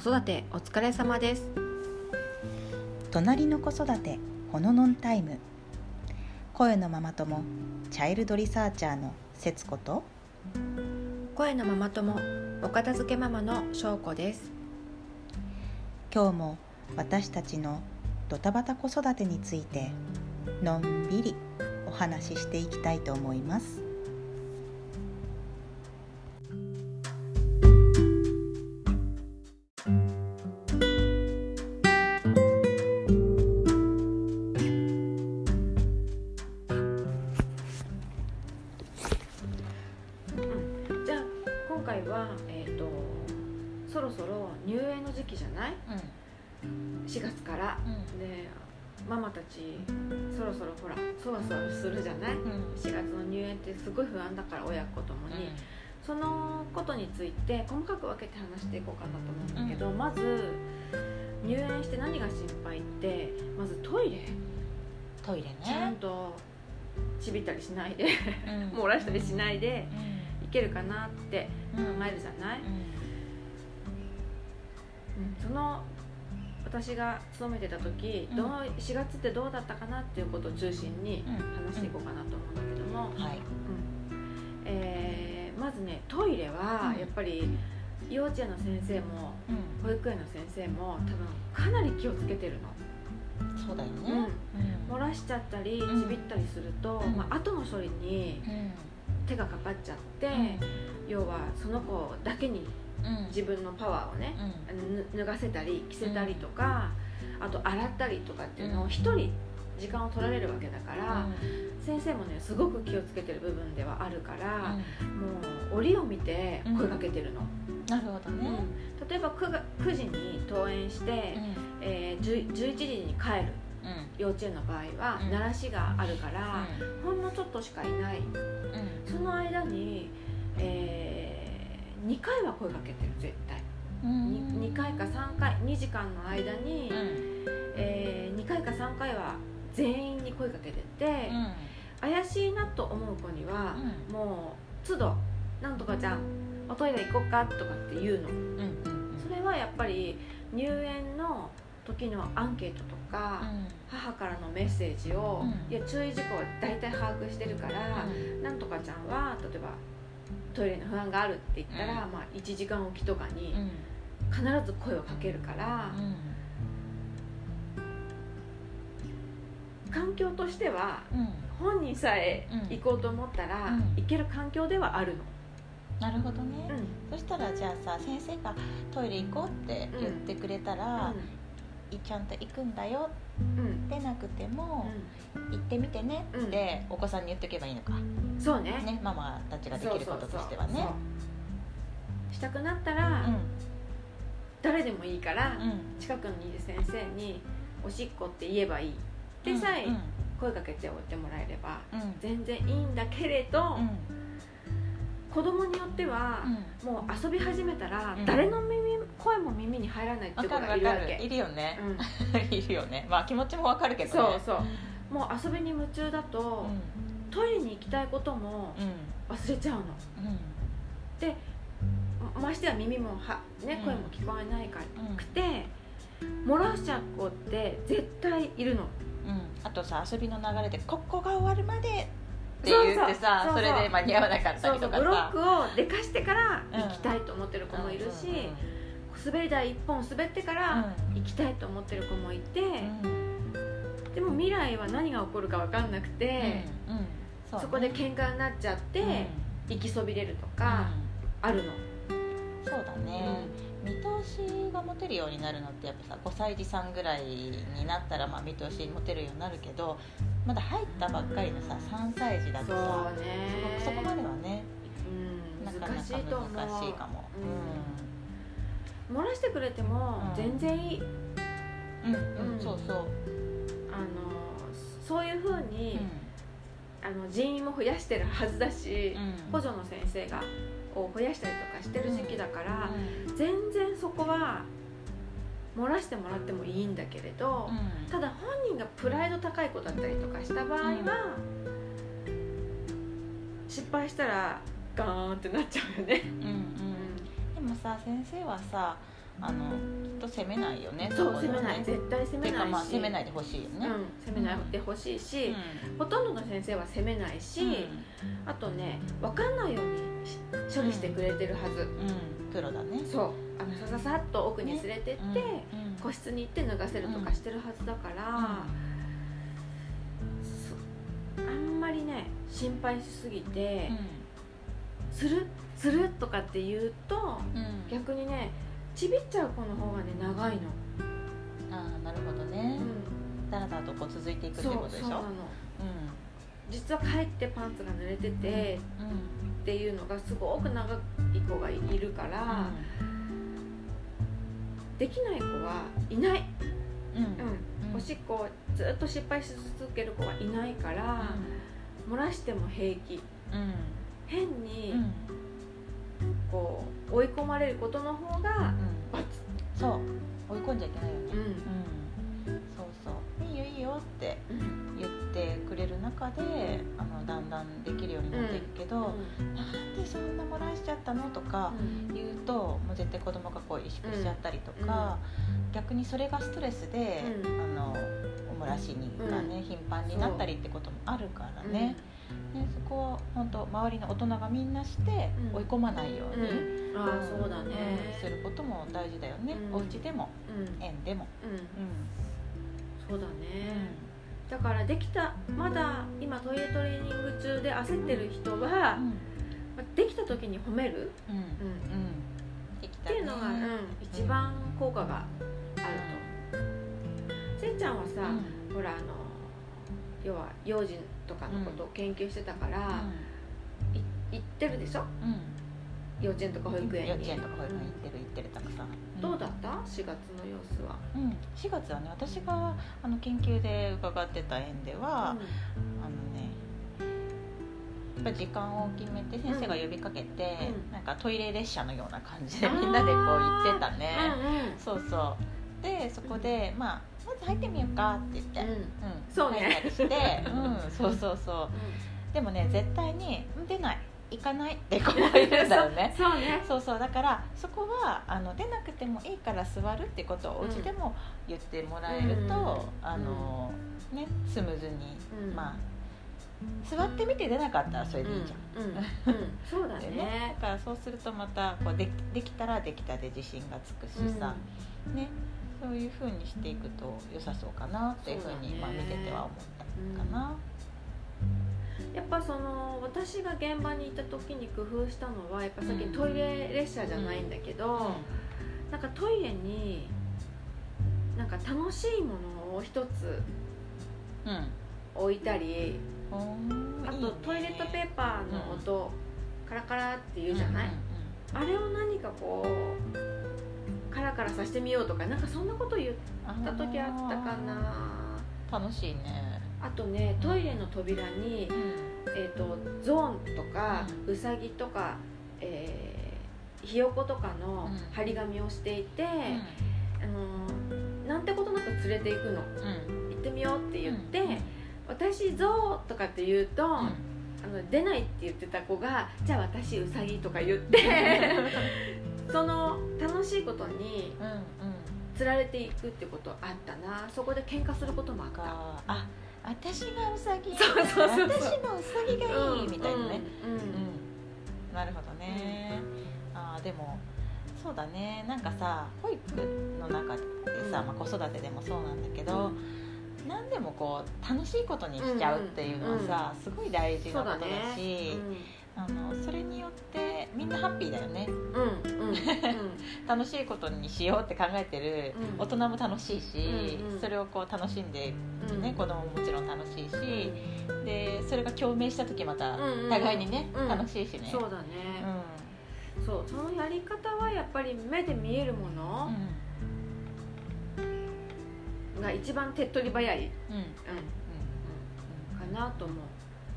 育てお疲れ様です。隣の子育てほののんタイム。声のママ友チャイルドリサーチャーの節子と。声のママ友お片付けママの翔子です。今日も私たちのドタバタ子育てについてのんびりお話ししていきたいと思いますそろそろほらそわそわするじゃない？4月の入園ってすごい不安だから親子ともに、そのことについて細かく分けて話していこうかなと思うんだけど、まず入園して何が心配ってまずトイレ。トイレちゃんねとちびったりしないでうん。漏らしたりしないでういけるかなって考んえるじゃない、うん。うんその私が勤めてた時、うん。どう4月ってどうだったかなっていうことを中心にうん。話していこうかなと思うんだけども、はい。うん。えーまずねトイレはうん。やっぱり幼稚園の先生もうん。保育園の先生も多分かなり気をつけてるの、そうだようん。ね漏らしちゃったりうん。ちびったりすると、うん。まあ後の処理にうん。手がかかっちゃって、要はその子だけにうん。自分のパワーをね、うん。あのぬ脱がせたり着せたりとか、あと洗ったりとかっていうのをうん。一人時間を取られるわけだから、先生もねすごく気をつけてる部分ではあるから、もう折を見て声かけてるの、なるほどね。うん。例えば 9, が9時に登園して、えー10 11時に帰るうん。幼稚園の場合は、うん。鳴らしがあるから、ほんのちょっとしかいない。その間に、え2回は声かけてる絶対。2, 回か3回2時間の間に、え2回か3回は全員に声かけてて、怪しいなと思う子には、もう都度「なんとかちゃんおトイレ行こうか」とかって言うの。それはやっぱり入園の時のアンケートとか、母からのメッセージを、うん。いや注意事項は大体把握してるから、なんとかちゃんは例えばトイレの不安があるって言ったら、うん。まあ、1時間おきとかに必ず声をかけるから、環境としては本人さえうん行こうと思ったら、うん。行ける環境ではあるの、なるほどね。うん。そしたらじゃあさ先生がトイレ行こうって言ってくれたら、いちゃんと行くんだようん。うんでなくても、行ってみてねってお子さんに言っておけばいいのか、うんそうね。ねママたちができることとしてはね。したくなったら、誰でもいいから、近くにいる先生に「おしっこ」って言えばいい。でさえ声かけておいてもらえれば全然いいんだけれど、子供によっては、もう遊び始めたら、うん。誰の耳声も耳に入らないってがいるわけ。るいるよね、うん。いるよね。まあ気持ちもわかるけどね。そうそう。もう遊びに夢中だと、トイレに行きたいこともうん。忘れちゃうの。まましてや耳もは、ねうん。声も聞こえないかうんくて、漏らしちゃう子って絶対いるの。うん。あとさ遊びの流れで「ここが終わるまで」って言ってさそれで間に合わなかったりとかさ。ブロックをでかしてから行きたいと思ってる子もいるし、うんうん滑り台一本滑ってからうん。行きたいと思ってる子もいて、うん。でも未来は何が起こるか分かんなくて、うん。うん。そこで喧嘩になっちゃって、行きそびれるとかあるの、うんそうだね、見通しが持てるようになるのってやっぱさ5歳児さんぐらいになったらまあ見通し持てるようになるけどまだ入ったばっかりのさ3歳児だとさね。そこまではねうん。なかなか難しいと思う難しいかも漏らしてくれてもうん。全然いい、うんうん、うん。そうそう、あのそういうふううに、ん。あの人員も増やしてるはずだし、うん。補助の先生がを増やしたりとかしてる時期だから、う全然そこは漏らしてもらってもいいんだけれど、ん。ただ本人がプライド高い子だったりとかした場合は、失敗したらガーンってなっちゃうよね。うんさ先生はさあのきっと責めないよねそう責めない。絶対責めないし。まあ責めないでほしいよね、うん、責めないでほしいし、ほとんどの先生は責めないし、あとね分かんないように処理してくれてるはず、プロだね。そう。あのさささっと奥に連れてって、個室に行って脱がせるとかしてるはずだから、あんまりね心配しすぎて、するするとかって言うと、逆にねちびっちゃう子の方がね長いの。ああなるほどね、うん、だらだらとこう続いていくってことでしょ？そうなの、うん、実は帰ってパンツが濡れてて、うん、っていうのがすごく長い子がいるから、できない子はいない、うん。おしっこをずっと失敗し続ける子はいないから、漏らしても平気、変に、こう追い込まれることの方が罰、そう。追い込んじゃいけないよね、うん。そうそう。いいよいいよって言ってくれる中であのだんだんできるようになっていくけど、うん、なんでそんな漏らしちゃったのとか言うと、もう絶対子供がこう萎縮しちゃったりとか、逆にそれがストレスで、あのお漏らしにがね、頻繁になったりってこともあるからね。ね、そこは本当周りの大人がみんなして追い込まないように、うん、あそうだね、することも大事だよね、うん、お家でも、園でも、そうだね、だからできたまだ今トイレトレーニング中で焦ってる人は、できた時に褒める、うん。うん。っていうのが、うん、一番効果があると。せいちゃんはさ、ほらあの要は幼児とかのことを研究してたから、うん、行ってるでしょ、うん、幼稚園とか保育園に。幼稚園とか保育園行ってる行ってるたくさん、どうだった？4月の様子は、うん、4月はね私があの研究で伺ってた園では、あのねやっぱ時間を決めて先生が呼びかけて、うん、なんかトイレ列車のような感じでみんなでこう行ってたね、うん。うん、そうそう。でそこで、まあまず入ってみようかって言って、うん。そうね。入ったりして、うん、そうそうそう、でもね絶対に出ない。行かないって子もいるんだよね。そうね。そうそう。だからそこはあの出なくてもいいから座るってことをお家でも言ってもらえると、あのねスムーズに、まあ座ってみて出なかったらそれでいいじゃん、うん。うん。そうだね。ねだからそうするとまたこうでできたらできたで自信がつくしさ、ねそういうふうにしていくと良さそうかなっていうふうに、まあ、見てては思ったかな。やっぱその私が現場にいた時に工夫したのはやっぱさっきトイレ列車じゃないんだけど、うん、なんかトイレになんか楽しいものを一つ置いたり、うん、あとトイレットペーパーの音、うん、カラカラって言うじゃない、あれを何かこうカラカラさせてみようとかなんかそんなこと言った時あったかな。楽しいね。あとねトイレの扉に、うん、えーと、ゾーンとか、うん、うさぎとか、えー、ひよことかの張り紙をしていて、うん、あのなんてことなく連れていくの、行ってみようって言って、私ゾウとかって言うと、あの出ないって言ってた子がじゃあ私うさぎとか言って その楽しいことにつられていくってことあったな。そこで喧嘩することもあった。あ私がうさぎそうそうそう私のうさぎがいい、みたいなね、うんうん、なるほどね、うん、あでもそうだね。なんかさ保育の中でさ、まあ、子育てでもそうなんだけど、何でもこう楽しいことにしちゃうっていうのはさ、すごい大事なことだし、あのそれによってみんなハッピーだよね、うんうん、楽しいことにしようって考えてる大人も楽しいし、うんうん、それをこう楽しんで、ね、子供ももちろん楽しいし、でそれが共鳴した時また互いにね、楽しいしね、そうだね、そうそのやり方はやっぱり目で見えるもの、が一番手っ取り早い、うん。うん。かなと思う。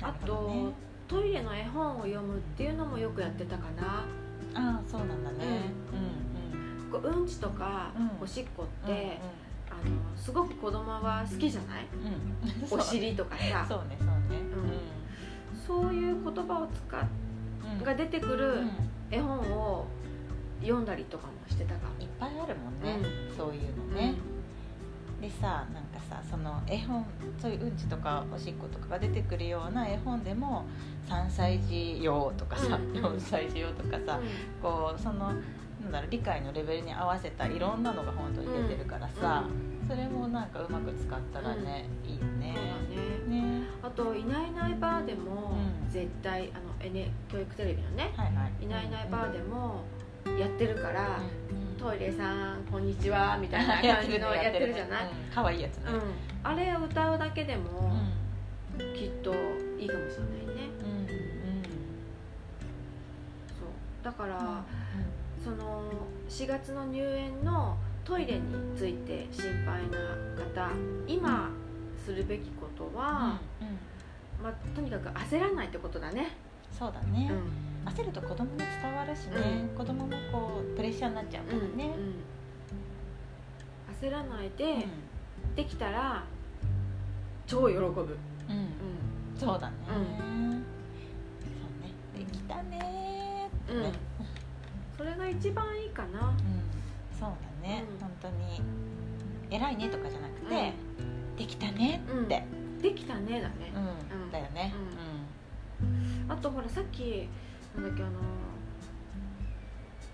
あとトイレの絵本を読むっていうのもよくやってたかな。ああそうなんだね、うん。うん、うん。ちとかおしっこって、うんうん、あのすごく子供は好きじゃない、うん、お尻とかさ。そうねそうね、うん、そういう言葉を使っが出てくる絵本を読んだりとかもしてたかも。いっぱいあるもんね、うん、そういうのね、でさなんかさその絵本そういううんちとかおしっことかが出てくるような絵本でも3歳児用とかさ、うん。うん、4歳児用とかさ、うん、こうそのなんだろう理解のレベルに合わせたいろんなのが本当に出てるからさ、うん、それもなんかうまく使ったらね、うん、いいよね。ねね。あと「いないいないばー」でも、絶対あの、N、教育テレビのね「はいはい、いないいないばー」でもやってるから、トイレさんこんにちはみたいな 感じのやってるじゃない？可愛、いいやつね、あれを歌うだけでも、きっといいかもしれないね、そう。だから、その4月の入園のトイレについて心配な方今するべきことは、まあ、とにかく焦らないってことだね。そうだね、焦ると子供に伝わるしね、うん、子供もこうプレッシャーになっちゃうからね、うんうん、焦らないで、できたら超喜ぶ、うん。そうだね、そうね。できたねってね、それが一番いいかな、そうだね、うん、本当に。偉いねとかじゃなくて、できたねって、できたねだね、うん。だよね、あとほらさっきなんだっけあの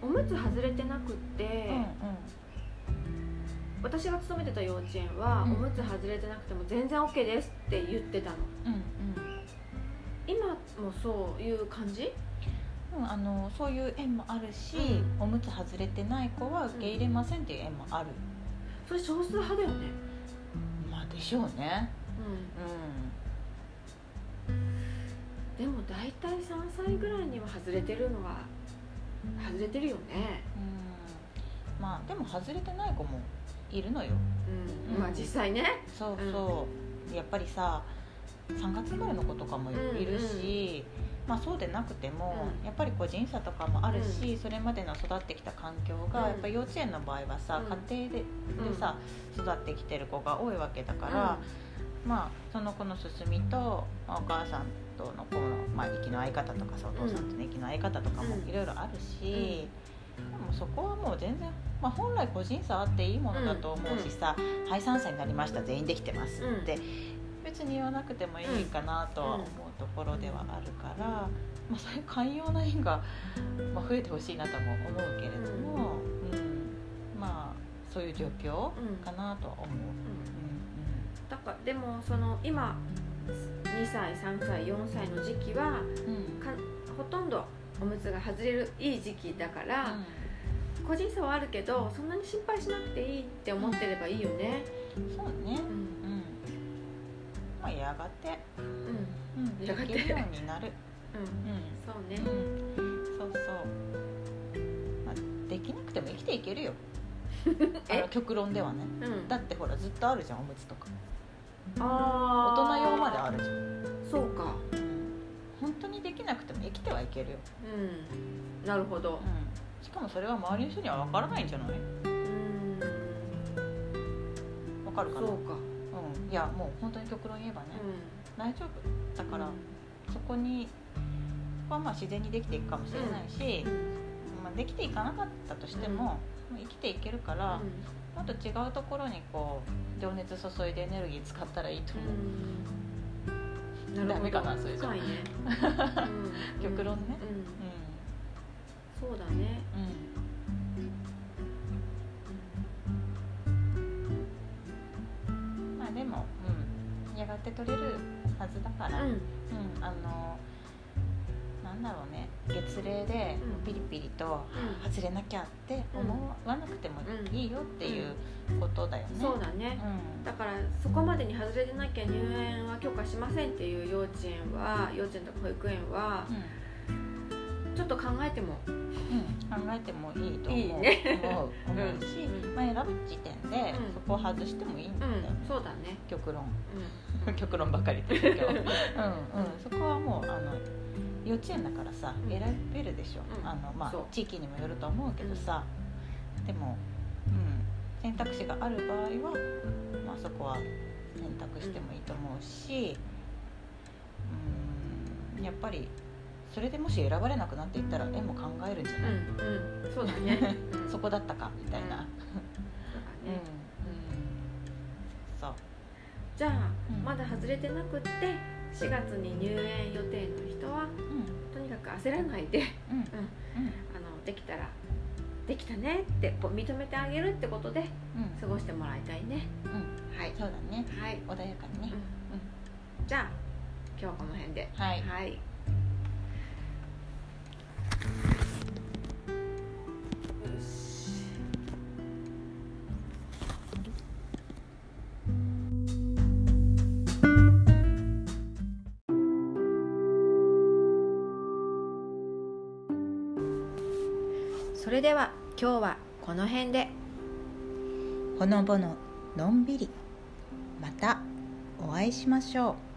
おむつ外れてなくって、私が勤めてた幼稚園は、うん、おむつ外れてなくても全然 OK ですって言ってたの、うんうん、今もそういう感じ？うん、あのそういう園もあるし、うん、おむつ外れてない子は受け入れませんっていう園もある、それ少数派だよね。まあでしょうね。うん、うんでも大体3歳ぐらいには外れてるのは外れてるよね。うん。まあでも外れてない子もいるのよ、うん、うん、まあ実際ね。そうそう、うん、やっぱりさ3月生まれの子とかもいるし、うんうん、まあ、そうでなくても、うん、やっぱり個人差とかもあるし、うん、それまでの育ってきた環境が、やっぱ幼稚園の場合はさ、家庭ででさ育ってきてる子が多いわけだから、まあその子の進みと、まあ、お母さんとのこの、まあ、息の合い方とかさお父さんとの息の合い方とかもいろいろあるし、でもそこはもう全然、まあ、本来個人差あっていいものだと思うしさ「はい3歳になりました全員できてます」って別に言わなくてもいいかなとは思うところではあるから、まあ、そういう寛容な縁が、まあ、増えてほしいなとも思うけれども、うん。まあそういう状況かなとは思う。だからでもその今2歳3歳4歳の時期は、うん、かほとんどおむつが外れるいい時期だから、うん、個人差はあるけどそんなに心配しなくていいって思ってればいいよね、そうね。うん、まあやがて。うん、やがてできるようになる。うん、そうね、そうそう、まあ、できなくても生きていけるよ。あの極論ではね、だってほらずっとあるじゃんおむつとか。あ大人用まであるじゃん。そうか、うん、本当にできなくても生きてはいけるよ。うん。なるほど、うん、しかもそれは周りの人には分からないんじゃない？うん。分かるかな？そうか。うん。いやもう本当に極論言えばね、うん、大丈夫。だから、うん、そこにはまあ自然にできていくかもしれないし、まあ、できていかなかったとしても、生きていけるから、もっと違うところにこう情熱注いでエネルギー使ったらいいと思う。なるダメかなそれじゃ。ね、極論ね。うん、そうだね。うん。まあでも、うん、やがて取れるはずだから、うん、うん、あのなんだろうね。月齢でピリピリと外れなきゃって思わなくてもいいよっていうことだよね、そうだね、うん、だからそこまでに外れてなきゃ入園は許可しませんっていう幼稚園は幼稚園とか保育園は、ちょっと考えても、うん、考えてもいいと思う。いい、ね、思う。思うし、まあ、選ぶ時点でそこを外してもいいんだよね、そうだね。極論、極論ばかりですけどうん、うん、そこはもうあの幼稚園だからさ選べるでしょ、うん、あのまあ、地域にもよると思うけどさ、でも、うん、選択肢がある場合は、まあ、そこは選択してもいいと思うし、うん、やっぱりそれでもし選ばれなくなっていったら縁も考えるんじゃない、うんうん、そうだね。そこだったか？みたいな、うん。うん。うん。そう。じゃあ、うん。まだ外れてなくって4月に入園予定の人はうん。とにかく焦らないでうん。うん。あのできたらできたねってこう認めてあげるってことでうん。過ごしてもらいたいね。うん。はい。そうだね。はい、穏やかにね、うん。じゃあ今日はこの辺で。はい。はいれでは今日はこの辺で。ほのぼののんびり。またお会いしましょう。